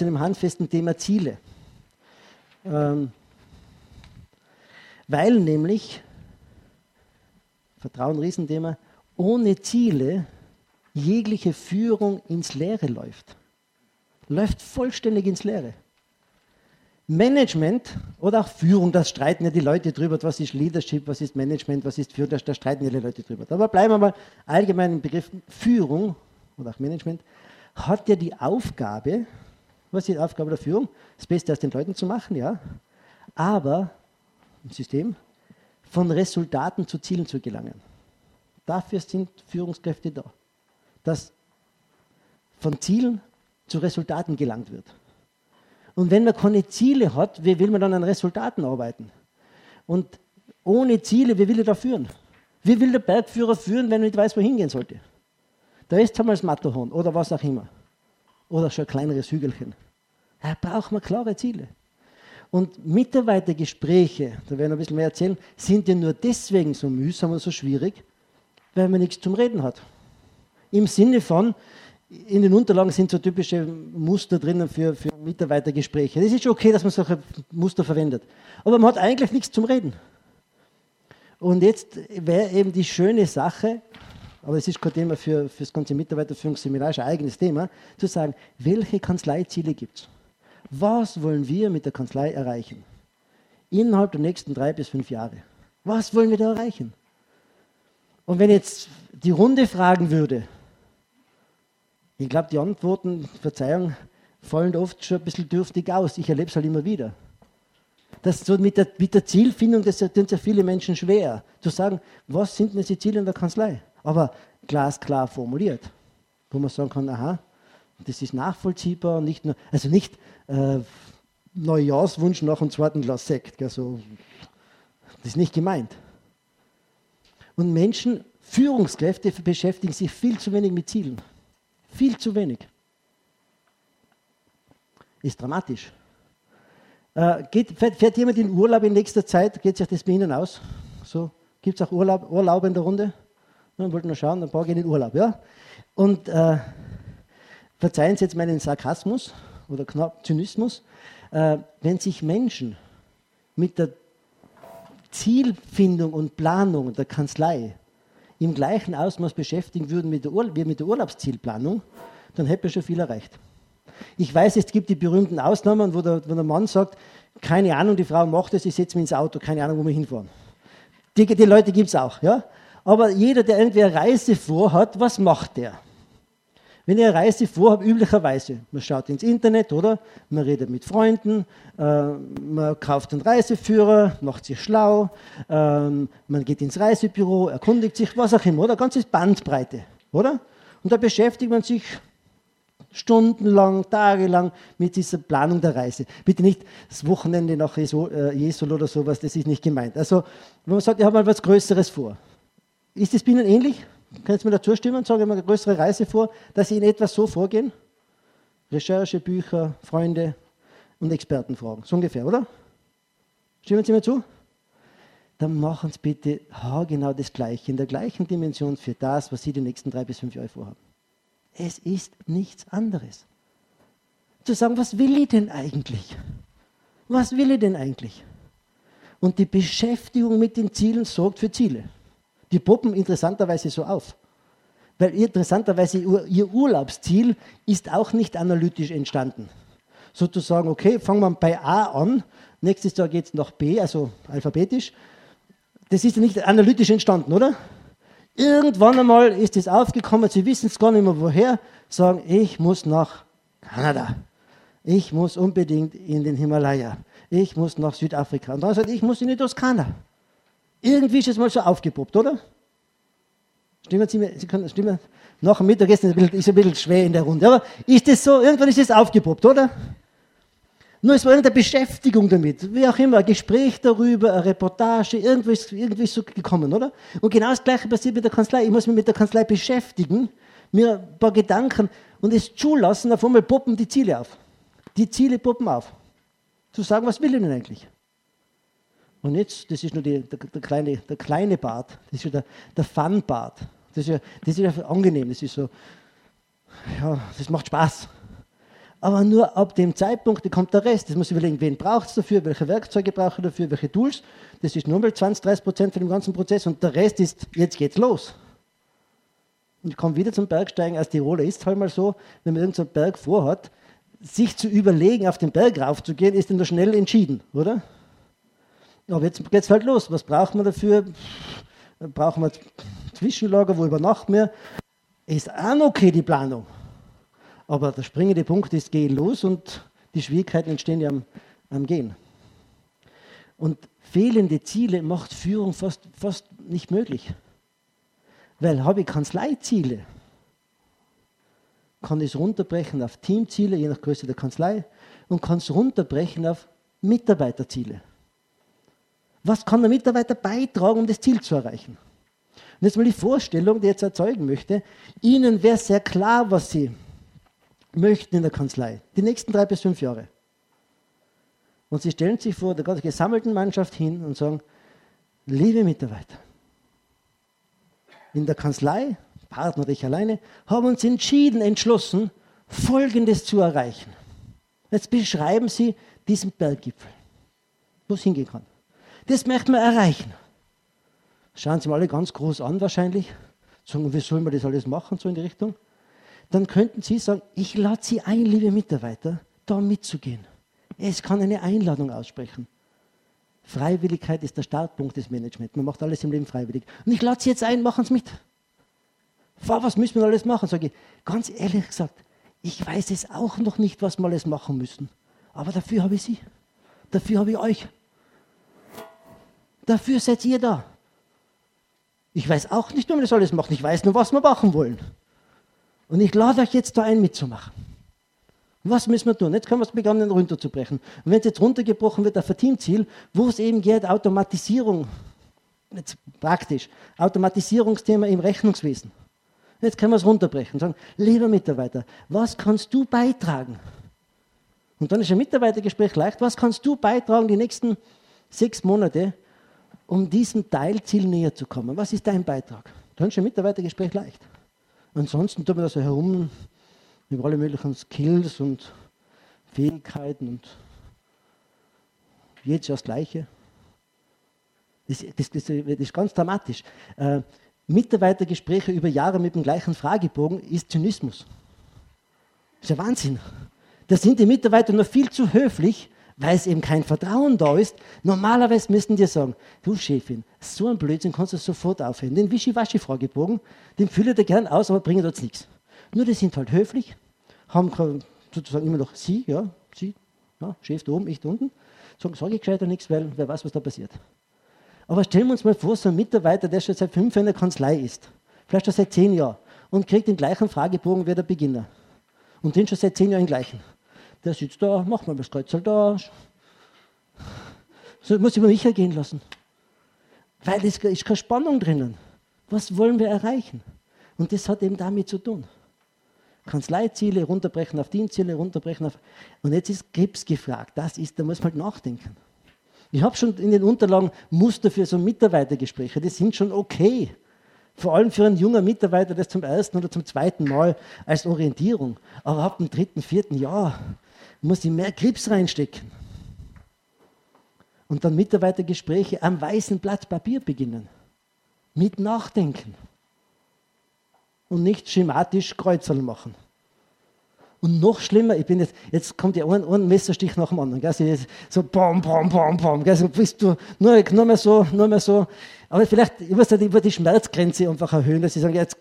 zu einem handfesten Thema Ziele. Ähm, weil nämlich, Vertrauen, Riesenthema, ohne Ziele jegliche Führung ins Leere läuft. Läuft vollständig ins Leere. Management oder auch Führung, das streiten ja die Leute drüber, was ist Leadership, was ist Management, was ist Führung, da streiten ja die Leute drüber. Aber bleiben wir mal allgemein im Begriff Führung oder auch Management, hat ja die Aufgabe, was ist die Aufgabe der Führung? Das Beste aus den Leuten zu machen, ja. Aber im System von Resultaten zu Zielen zu gelangen. Dafür sind Führungskräfte da. Dass von Zielen zu Resultaten gelangt wird. Und wenn man keine Ziele hat, wie will man dann an Resultaten arbeiten? Und ohne Ziele, wie will er da führen? Wie will der Bergführer führen, wenn er nicht weiß, wohin gehen sollte? Da ist einmal das Matterhorn oder was auch immer. Oder schon ein kleineres Hügelchen. Da braucht man klare Ziele. Und Mitarbeitergespräche, da werden wir ein bisschen mehr erzählen, sind ja nur deswegen so mühsam und so schwierig, weil man nichts zum Reden hat. Im Sinne von, in den Unterlagen sind so typische Muster drinnen für, für Mitarbeitergespräche. Das ist schon okay, dass man solche Muster verwendet. Aber man hat eigentlich nichts zum Reden. Und jetzt wäre eben die schöne Sache, aber es ist kein Thema für, für das ganze Mitarbeiterführungsseminar, ist ein eigenes Thema, zu sagen, welche Kanzleiziele gibt es? Was wollen wir mit der Kanzlei erreichen? Innerhalb der nächsten drei bis fünf Jahre. Was wollen wir da erreichen? Und wenn jetzt die Runde fragen würde, ich glaube, die Antworten, Verzeihung, fallen oft schon ein bisschen dürftig aus. Ich erlebe es halt immer wieder. Das so mit der, mit der Zielfindung, das tun ja viele Menschen schwer, zu sagen, was sind denn die Ziele in der Kanzlei? Aber glasklar formuliert, wo man sagen kann, aha, das ist nachvollziehbar, nicht nur, also nicht äh, Neujahrswunsch nach dem zweiten Glas Sekt, gell, so, das ist nicht gemeint. Und Menschen, Führungskräfte beschäftigen sich viel zu wenig mit Zielen. Viel zu wenig. Ist dramatisch. Äh, geht, fährt, fährt, jemand in Urlaub in nächster Zeit? Geht sich das bei Ihnen aus? So, Gibt es auch Urlaub, Urlaub in der Runde? Ja, wollten nur schauen, ein paar gehen in Urlaub. Ja? Und äh, verzeihen Sie jetzt meinen Sarkasmus oder knapp Zynismus. Äh, wenn sich Menschen mit der Zielfindung und Planung der Kanzlei im gleichen Ausmaß beschäftigen würden mit wie mit der Urlaubszielplanung, dann hätten wir schon viel erreicht. Ich weiß, es gibt die berühmten Ausnahmen, wo der, wo der Mann sagt, keine Ahnung, die Frau macht es, ich setze mich ins Auto, keine Ahnung, wo wir hinfahren. Die, die Leute gibt es auch. Ja? Aber jeder, der irgendwie eine Reise vorhat, was macht der? Wenn ich eine Reise vorhabe, üblicherweise, man schaut ins Internet, oder? Man redet mit Freunden, äh, man kauft einen Reiseführer, macht sich schlau, äh, man geht ins Reisebüro, erkundigt sich, was auch immer, oder? Ganzes Bandbreite, oder? Und da beschäftigt man sich stundenlang, tagelang mit dieser Planung der Reise. Bitte nicht das Wochenende nach Jesol äh, oder sowas, das ist nicht gemeint. Also, wenn man sagt, ich habe mal was Größeres vor. Ist bei Ihnen ähnlich? Kannst du mir dazu stimmen? Sage mal eine größere Reise vor, dass Sie in etwas so vorgehen? Recherche, Bücher, Freunde und Experten fragen. So ungefähr, oder? Stimmen Sie mir zu? Dann machen Sie bitte genau das Gleiche, in der gleichen Dimension für das, was Sie die nächsten drei bis fünf Jahre vorhaben. Es ist nichts anderes. Zu sagen, was will ich denn eigentlich? Was will ich denn eigentlich? Und die Beschäftigung mit den Zielen sorgt für Ziele. Die poppen interessanterweise so auf. Weil interessanterweise ihr Urlaubsziel ist auch nicht analytisch entstanden. Sozusagen, okay, fangen wir bei A an, nächstes Jahr geht es nach B, also alphabetisch. Das ist ja nicht analytisch entstanden, oder? Irgendwann einmal ist es aufgekommen, Sie wissen es gar nicht mehr woher, sagen, ich muss nach Kanada. Ich muss unbedingt in den Himalaya. Ich muss nach Südafrika. Und dann sagt, ich muss in die Toskana. Irgendwie ist es mal so aufgepoppt, oder? Stimmen Sie mir, Sie können, stimmen, nach dem Mittagessen ist ein bisschen schwer in der Runde, aber ist es so, irgendwann ist es aufgepoppt, oder? Nur es war irgendeine Beschäftigung damit, wie auch immer, ein Gespräch darüber, eine Reportage, irgendwie ist, irgendwie ist so gekommen, oder? Und genau das Gleiche passiert mit der Kanzlei. Ich muss mich mit der Kanzlei beschäftigen, mir ein paar Gedanken und es zulassen, auf einmal poppen die Ziele auf. Die Ziele poppen auf. Zu sagen, was will ich denn eigentlich? Und jetzt, das ist nur die, der, der, kleine, der kleine Bart, das ist ja der, der Fun-Bart. Das ist, ja, das ist ja angenehm, das ist so, ja, das macht Spaß. Aber nur ab dem Zeitpunkt kommt der Rest. Das muss ich überlegen, wen braucht es dafür, welche Werkzeuge brauche ich dafür, welche Tools. Das ist nur mal 20, 30 Prozent von dem ganzen Prozess und der Rest ist, jetzt geht's los. Und ich komme wieder zum Bergsteigen. Als Tiroler ist es halt mal so, wenn man irgendeinen Berg vorhat, sich zu überlegen, auf den Berg raufzugehen, ist dann nur schnell entschieden, oder? Aber jetzt geht es halt los. Was braucht man dafür? Brauchen wir Zwischenlager, wo übernachten wir? Ist auch okay, die Planung. Aber der springende Punkt ist, geh los und die Schwierigkeiten entstehen ja am, am Gehen. Und fehlende Ziele macht Führung fast, fast nicht möglich. Weil habe ich Kanzleiziele, kann ich es runterbrechen auf Teamziele, je nach Größe der Kanzlei, und kann es runterbrechen auf Mitarbeiterziele. Was kann der Mitarbeiter beitragen, um das Ziel zu erreichen? Und jetzt mal die Vorstellung, die ich jetzt erzeugen möchte. Ihnen wäre sehr klar, was Sie möchten in der Kanzlei, die nächsten drei bis fünf Jahre. Und Sie stellen sich vor der gesammelten Mannschaft hin und sagen, liebe Mitarbeiter, in der Kanzlei, Partner oder ich alleine, haben uns entschieden, entschlossen, Folgendes zu erreichen. Jetzt beschreiben Sie diesen Berggipfel, wo es hingehen kann. Das möchten wir erreichen. Schauen Sie mal alle ganz groß an wahrscheinlich. Sagen, wie sollen wir das alles machen, so in die Richtung? Dann könnten Sie sagen, ich lade Sie ein, liebe Mitarbeiter, da mitzugehen. Es kann eine Einladung aussprechen. Freiwilligkeit ist der Startpunkt des Managements. Man macht alles im Leben freiwillig. Und ich lade Sie jetzt ein, machen Sie mit. Was müssen wir alles machen? Sage ich, ganz ehrlich gesagt, ich weiß es auch noch nicht, was wir alles machen müssen. Aber dafür habe ich Sie. Dafür habe ich euch. Dafür seid ihr da. Ich weiß auch nicht, wir das alles machen. Ich weiß nur, was wir machen wollen. Und ich lade euch jetzt da ein, mitzumachen. Was müssen wir tun? Jetzt können wir es beginnen, runterzubrechen. Und wenn es jetzt runtergebrochen wird auf ein Teamziel, wo es eben geht, Automatisierung, jetzt praktisch, Automatisierungsthema im Rechnungswesen. Jetzt können wir es runterbrechen und sagen, lieber Mitarbeiter, was kannst du beitragen? Und dann ist ein Mitarbeitergespräch leicht. Was kannst du beitragen die nächsten sechs Monate, um diesem Teilziel näher zu kommen? Was ist dein Beitrag? Dann ein Mitarbeitergespräch leicht. Ansonsten tut man da so herum über alle möglichen Skills und Fähigkeiten und jedes das Gleiche. Das, das, das, das ist ganz dramatisch. Äh, Mitarbeitergespräche über Jahre mit dem gleichen Fragebogen ist Zynismus. Das ist ja Wahnsinn. Da sind die Mitarbeiter noch viel zu höflich, weil es eben kein Vertrauen da ist. Normalerweise müssten die sagen, du Chefin, so ein Blödsinn kannst du sofort aufhören. Den Wischiwaschi-Fragebogen, den fülle dir gern aus, aber bringen uns nichts. Nur die sind halt höflich, haben sozusagen immer noch sie, ja, sie, ja, Chef da oben, ich da unten. Sagen, sage ich gescheiter nichts, weil wer weiß, was da passiert. Aber stellen wir uns mal vor, so ein Mitarbeiter, der schon seit fünf Jahren in der Kanzlei ist, vielleicht schon seit zehn Jahren, und kriegt den gleichen Fragebogen wie der Beginner. Und den schon seit zehn Jahren gleichen. Der sitzt da, macht mal das Kreuzel da. So muss über mich ergehen lassen. Weil es ist keine Spannung drinnen. Was wollen wir erreichen? Und das hat eben damit zu tun. Kanzleiziele runterbrechen auf Dienstziele, runterbrechen auf. Und jetzt ist Krebs gefragt. Das ist, da muss man halt nachdenken. Ich habe schon in den Unterlagen Muster für so Mitarbeitergespräche, die sind schon okay. Vor allem für einen jungen Mitarbeiter, das zum ersten oder zum zweiten Mal als Orientierung. Aber ab dem dritten, vierten Jahr muss ich mehr Grips reinstecken. Und dann Mitarbeitergespräche am weißen Blatt Papier beginnen. Mit Nachdenken. Und nicht schematisch Kreuzerl machen. Und noch schlimmer, ich bin jetzt, jetzt kommt ja ein, ein Messerstich nach dem anderen. Gell? So bam, bam, bam, bam. Gell? So bist du nur, nur mehr so, nur mehr so. Aber vielleicht, ich muss halt über die Schmerzgrenze einfach erhöhen, dass ich sage, jetzt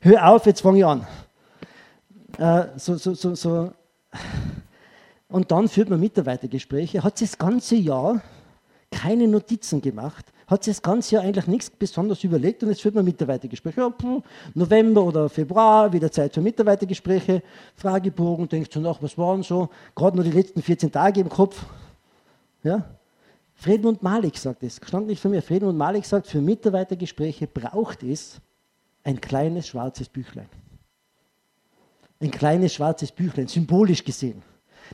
hör auf, jetzt fange ich an. Äh, so, so, so, so. Und dann führt man Mitarbeitergespräche, hat sich das ganze Jahr keine Notizen gemacht, hat sich das ganze Jahr eigentlich nichts besonders überlegt und jetzt führt man Mitarbeitergespräche. Ja, November oder Februar, wieder Zeit für Mitarbeitergespräche, Fragebogen, denkst du nach, was waren so, gerade nur die letzten 14 Tage im Kopf. Ja? Friedmund Malik sagt es, stand nicht von mir, Friedmund Malik sagt, für Mitarbeitergespräche braucht es ein kleines schwarzes Büchlein. Ein kleines schwarzes Büchlein, symbolisch gesehen.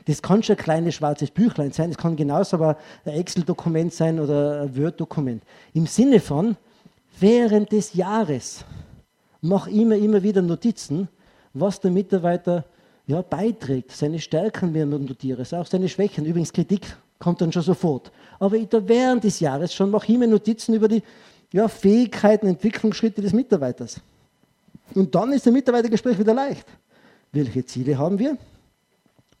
Das kann schon ein kleines schwarzes Büchlein sein, das kann genauso aber ein Excel-Dokument sein oder ein Word-Dokument. Im Sinne von, während des Jahres mach immer, immer wieder Notizen, was der Mitarbeiter ja, beiträgt, seine Stärken werden notiere, auch seine Schwächen. Übrigens, Kritik kommt dann schon sofort. Aber ich da während des Jahres schon mache ich mir Notizen über die ja, Fähigkeiten, Entwicklungsschritte des Mitarbeiters. Und dann ist das Mitarbeitergespräch wieder leicht. Welche Ziele haben wir?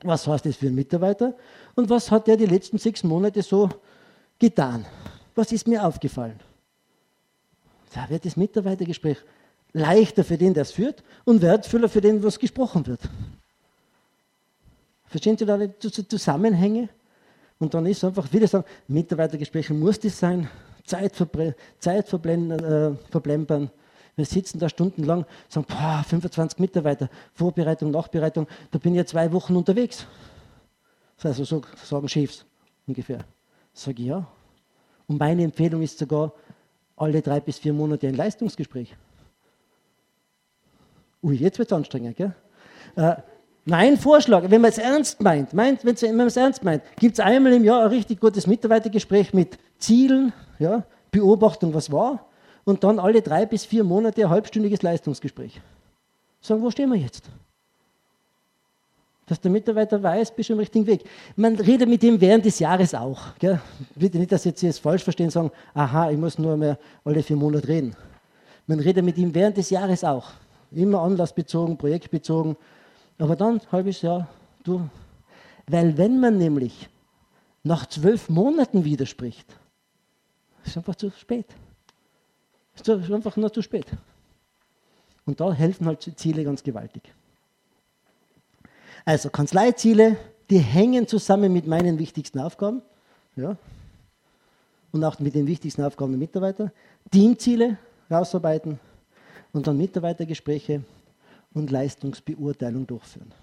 Was heißt das für einen Mitarbeiter? Und was hat er die letzten sechs Monate so getan? Was ist mir aufgefallen? Da wird das Mitarbeitergespräch leichter für den, der es führt, und wertvoller für den, was gesprochen wird. Verstehen Sie da die Zusammenhänge? Und dann ist einfach, viele sagen, Mitarbeitergespräche muss das sein, Zeit, Zeit verblendern. Äh, wir sitzen da stundenlang, sagen, boah, 25 Mitarbeiter, Vorbereitung, Nachbereitung, da bin ich ja zwei Wochen unterwegs. Also so sagen Chefs ungefähr. Sage ich ja. Und meine Empfehlung ist sogar alle drei bis vier Monate ein Leistungsgespräch. Ui, jetzt wird es anstrengend, gell? Äh, mein Vorschlag, wenn man es ernst meint, meint wenn man es ernst meint, gibt es einmal im Jahr ein richtig gutes Mitarbeitergespräch mit Zielen, ja, Beobachtung, was war, und dann alle drei bis vier Monate ein halbstündiges Leistungsgespräch. Sagen, wo stehen wir jetzt? Dass der Mitarbeiter weiß, bist du im richtigen Weg. Man redet mit ihm während des Jahres auch. Gell? Bitte nicht, dass Sie jetzt falsch verstehen, sagen, aha, ich muss nur mehr alle vier Monate reden. Man redet mit ihm während des Jahres auch. Immer anlassbezogen, projektbezogen. Aber dann halbes Jahr, du. Weil wenn man nämlich nach zwölf Monaten widerspricht, ist einfach zu spät. Ist einfach nur zu spät. Und da helfen halt Ziele ganz gewaltig. Also Kanzleiziele, die hängen zusammen mit meinen wichtigsten Aufgaben. Ja, und auch mit den wichtigsten Aufgaben der Mitarbeiter. Teamziele rausarbeiten und dann Mitarbeitergespräche und Leistungsbeurteilung durchführen.